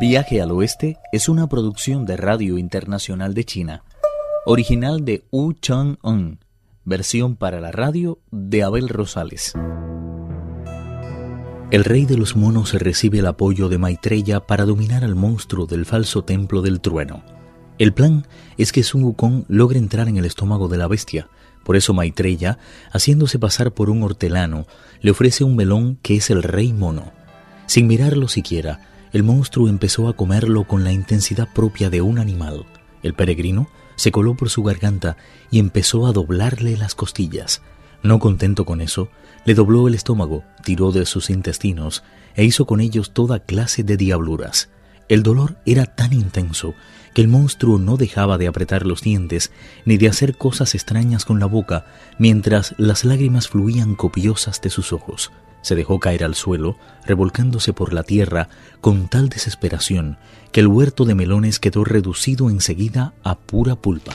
Viaje al Oeste es una producción de Radio Internacional de China, original de Wu Chang-un, versión para la radio de Abel Rosales. El rey de los monos recibe el apoyo de Maitreya para dominar al monstruo del falso templo del trueno. El plan es que Sun Wukong logre entrar en el estómago de la bestia. Por eso Maitreya, haciéndose pasar por un hortelano, le ofrece un melón que es el rey mono. Sin mirarlo siquiera, el monstruo empezó a comerlo con la intensidad propia de un animal. El peregrino se coló por su garganta y empezó a doblarle las costillas. No contento con eso, le dobló el estómago, tiró de sus intestinos e hizo con ellos toda clase de diabluras. El dolor era tan intenso que el monstruo no dejaba de apretar los dientes ni de hacer cosas extrañas con la boca mientras las lágrimas fluían copiosas de sus ojos. Se dejó caer al suelo, revolcándose por la tierra con tal desesperación que el huerto de melones quedó reducido enseguida a pura pulpa.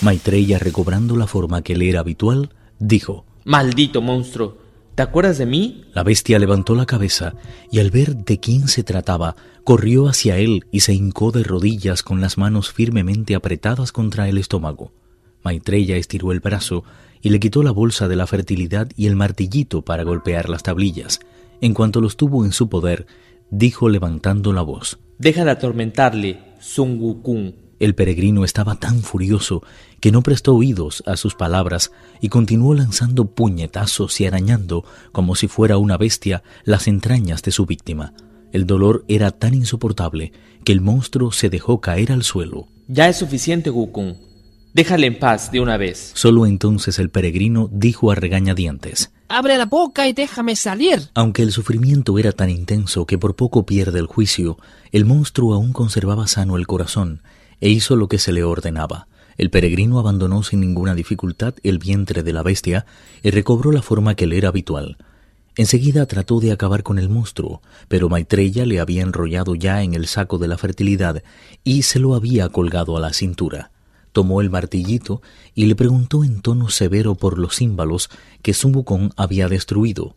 Maitreya, recobrando la forma que le era habitual, dijo, Maldito monstruo, ¿te acuerdas de mí? La bestia levantó la cabeza y al ver de quién se trataba, corrió hacia él y se hincó de rodillas con las manos firmemente apretadas contra el estómago. Maitreya estiró el brazo y le quitó la bolsa de la fertilidad y el martillito para golpear las tablillas. En cuanto los tuvo en su poder, dijo levantando la voz. Deja de atormentarle, Sun Wukong. El peregrino estaba tan furioso que no prestó oídos a sus palabras y continuó lanzando puñetazos y arañando, como si fuera una bestia, las entrañas de su víctima. El dolor era tan insoportable que el monstruo se dejó caer al suelo. Ya es suficiente, Wukong. Déjale en paz de una vez. Solo entonces el peregrino dijo a regañadientes Abre la boca y déjame salir. Aunque el sufrimiento era tan intenso que por poco pierde el juicio, el monstruo aún conservaba sano el corazón e hizo lo que se le ordenaba. El peregrino abandonó sin ninguna dificultad el vientre de la bestia y recobró la forma que le era habitual. Enseguida trató de acabar con el monstruo, pero Maitreya le había enrollado ya en el saco de la fertilidad y se lo había colgado a la cintura tomó el martillito y le preguntó en tono severo por los símbolos que Sun había destruido.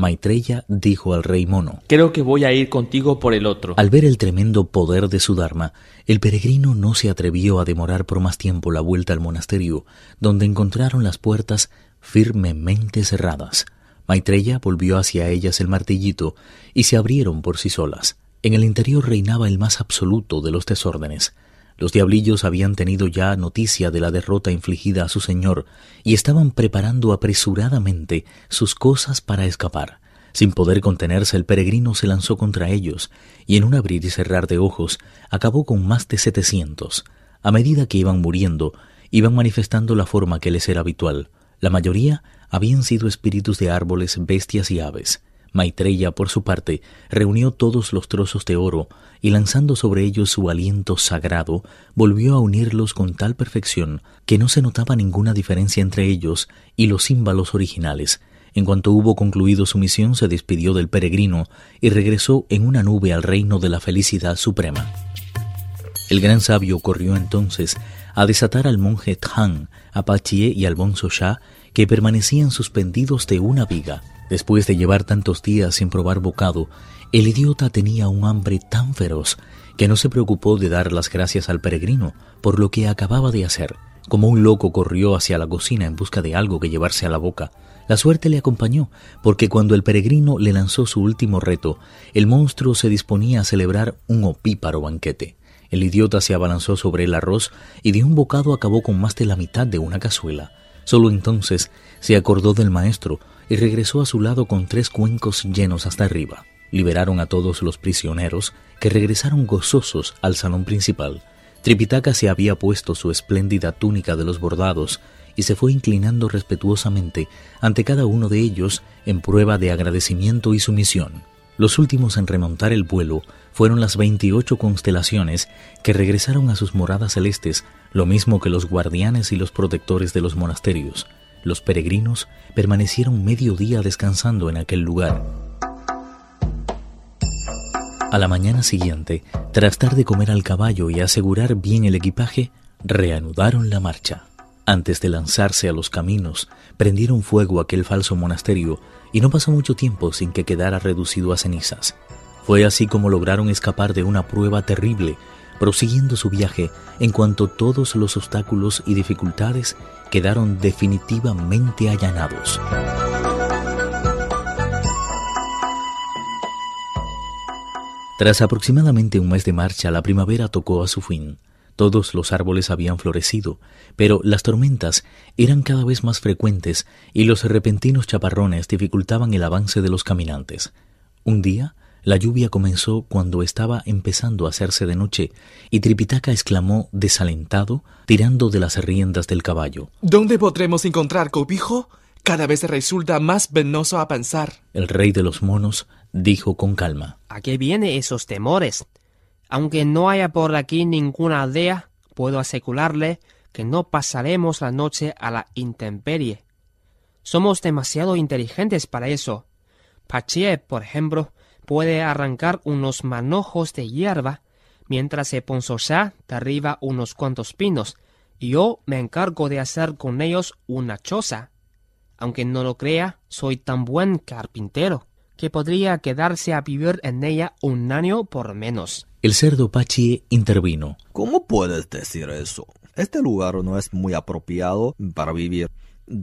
Maitreya dijo al rey mono, Creo que voy a ir contigo por el otro. Al ver el tremendo poder de su Dharma, el peregrino no se atrevió a demorar por más tiempo la vuelta al monasterio, donde encontraron las puertas firmemente cerradas. Maitreya volvió hacia ellas el martillito y se abrieron por sí solas. En el interior reinaba el más absoluto de los desórdenes. Los diablillos habían tenido ya noticia de la derrota infligida a su señor y estaban preparando apresuradamente sus cosas para escapar. Sin poder contenerse, el peregrino se lanzó contra ellos y en un abrir y cerrar de ojos acabó con más de setecientos. A medida que iban muriendo, iban manifestando la forma que les era habitual. La mayoría habían sido espíritus de árboles, bestias y aves. Maitreya, por su parte, reunió todos los trozos de oro y lanzando sobre ellos su aliento sagrado, volvió a unirlos con tal perfección que no se notaba ninguna diferencia entre ellos y los símbolos originales. En cuanto hubo concluido su misión, se despidió del peregrino y regresó en una nube al reino de la felicidad suprema. El gran sabio corrió entonces a desatar al monje Tang, a Pachie y al bonzo Sha, que permanecían suspendidos de una viga. Después de llevar tantos días sin probar bocado, el idiota tenía un hambre tan feroz que no se preocupó de dar las gracias al peregrino por lo que acababa de hacer. Como un loco corrió hacia la cocina en busca de algo que llevarse a la boca. La suerte le acompañó, porque cuando el peregrino le lanzó su último reto, el monstruo se disponía a celebrar un opíparo banquete. El idiota se abalanzó sobre el arroz y de un bocado acabó con más de la mitad de una cazuela. Solo entonces se acordó del maestro, y regresó a su lado con tres cuencos llenos hasta arriba. Liberaron a todos los prisioneros, que regresaron gozosos al salón principal. Tripitaka se había puesto su espléndida túnica de los bordados y se fue inclinando respetuosamente ante cada uno de ellos en prueba de agradecimiento y sumisión. Los últimos en remontar el vuelo fueron las veintiocho constelaciones que regresaron a sus moradas celestes, lo mismo que los guardianes y los protectores de los monasterios. Los peregrinos permanecieron medio día descansando en aquel lugar. A la mañana siguiente, tras dar de comer al caballo y asegurar bien el equipaje, reanudaron la marcha. Antes de lanzarse a los caminos, prendieron fuego aquel falso monasterio y no pasó mucho tiempo sin que quedara reducido a cenizas. Fue así como lograron escapar de una prueba terrible, prosiguiendo su viaje en cuanto todos los obstáculos y dificultades quedaron definitivamente allanados. Tras aproximadamente un mes de marcha, la primavera tocó a su fin. Todos los árboles habían florecido, pero las tormentas eran cada vez más frecuentes y los repentinos chaparrones dificultaban el avance de los caminantes. Un día, la lluvia comenzó cuando estaba empezando a hacerse de noche y Tripitaka exclamó desalentado, tirando de las riendas del caballo. ¿Dónde podremos encontrar cobijo? Cada vez resulta más venoso a pensar. El rey de los monos dijo con calma. ¿A qué vienen esos temores? Aunque no haya por aquí ninguna aldea, puedo asegurarle que no pasaremos la noche a la intemperie. Somos demasiado inteligentes para eso. Pachie, por ejemplo, puede arrancar unos manojos de hierba, mientras Eponsosá derriba unos cuantos pinos, y yo me encargo de hacer con ellos una choza. Aunque no lo crea, soy tan buen carpintero que podría quedarse a vivir en ella un año por menos. El cerdo Pachi intervino. ¿Cómo puedes decir eso? Este lugar no es muy apropiado para vivir.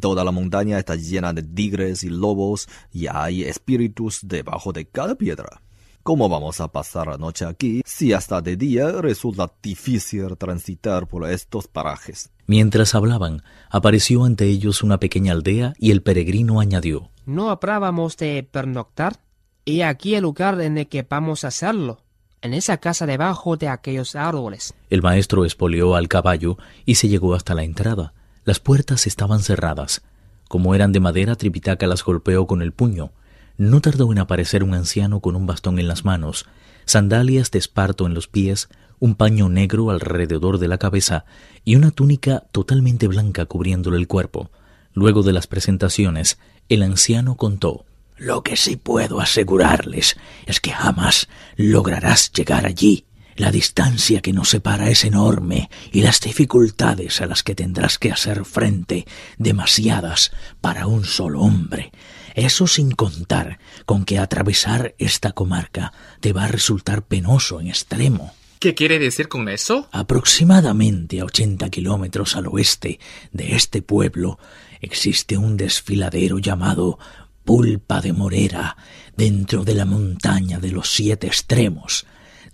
Toda la montaña está llena de tigres y lobos y hay espíritus debajo de cada piedra. ¿Cómo vamos a pasar la noche aquí si hasta de día resulta difícil transitar por estos parajes? Mientras hablaban, apareció ante ellos una pequeña aldea y el peregrino añadió. ¿No habrábamos de pernoctar? Y aquí el lugar en el que vamos a hacerlo en esa casa debajo de aquellos árboles. El maestro espolió al caballo y se llegó hasta la entrada. Las puertas estaban cerradas. Como eran de madera, Tripitaka las golpeó con el puño. No tardó en aparecer un anciano con un bastón en las manos, sandalias de esparto en los pies, un paño negro alrededor de la cabeza y una túnica totalmente blanca cubriéndole el cuerpo. Luego de las presentaciones, el anciano contó lo que sí puedo asegurarles es que jamás lograrás llegar allí. La distancia que nos separa es enorme y las dificultades a las que tendrás que hacer frente demasiadas para un solo hombre. Eso sin contar con que atravesar esta comarca te va a resultar penoso en extremo. ¿Qué quiere decir con eso? Aproximadamente a 80 kilómetros al oeste de este pueblo existe un desfiladero llamado pulpa de morera dentro de la montaña de los siete extremos.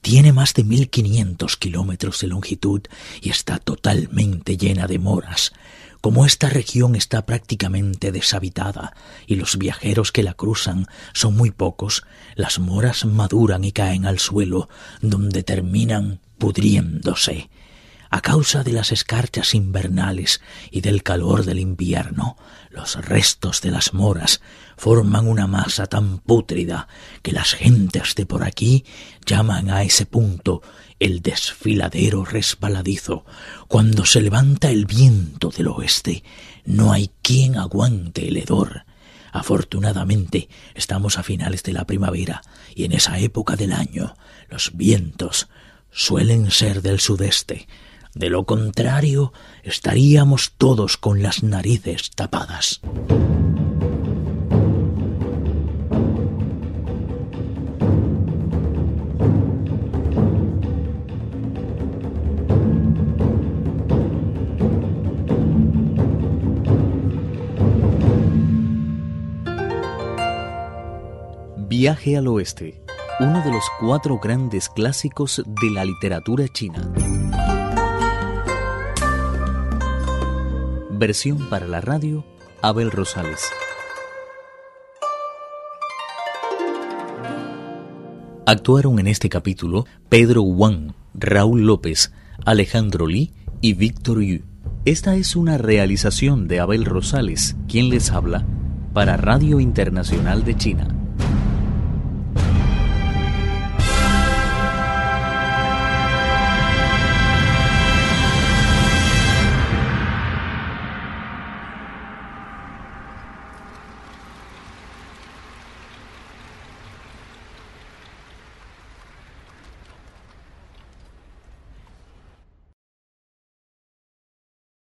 Tiene más de mil quinientos kilómetros de longitud y está totalmente llena de moras. Como esta región está prácticamente deshabitada y los viajeros que la cruzan son muy pocos, las moras maduran y caen al suelo, donde terminan pudriéndose. A causa de las escarchas invernales y del calor del invierno, los restos de las moras forman una masa tan pútrida que las gentes de por aquí llaman a ese punto el desfiladero resbaladizo. Cuando se levanta el viento del oeste, no hay quien aguante el hedor. Afortunadamente, estamos a finales de la primavera y en esa época del año los vientos suelen ser del sudeste, de lo contrario, estaríamos todos con las narices tapadas. Viaje al Oeste, uno de los cuatro grandes clásicos de la literatura china. Versión para la radio, Abel Rosales. Actuaron en este capítulo Pedro Wang, Raúl López, Alejandro Lee y Víctor Yu. Esta es una realización de Abel Rosales, quien les habla, para Radio Internacional de China.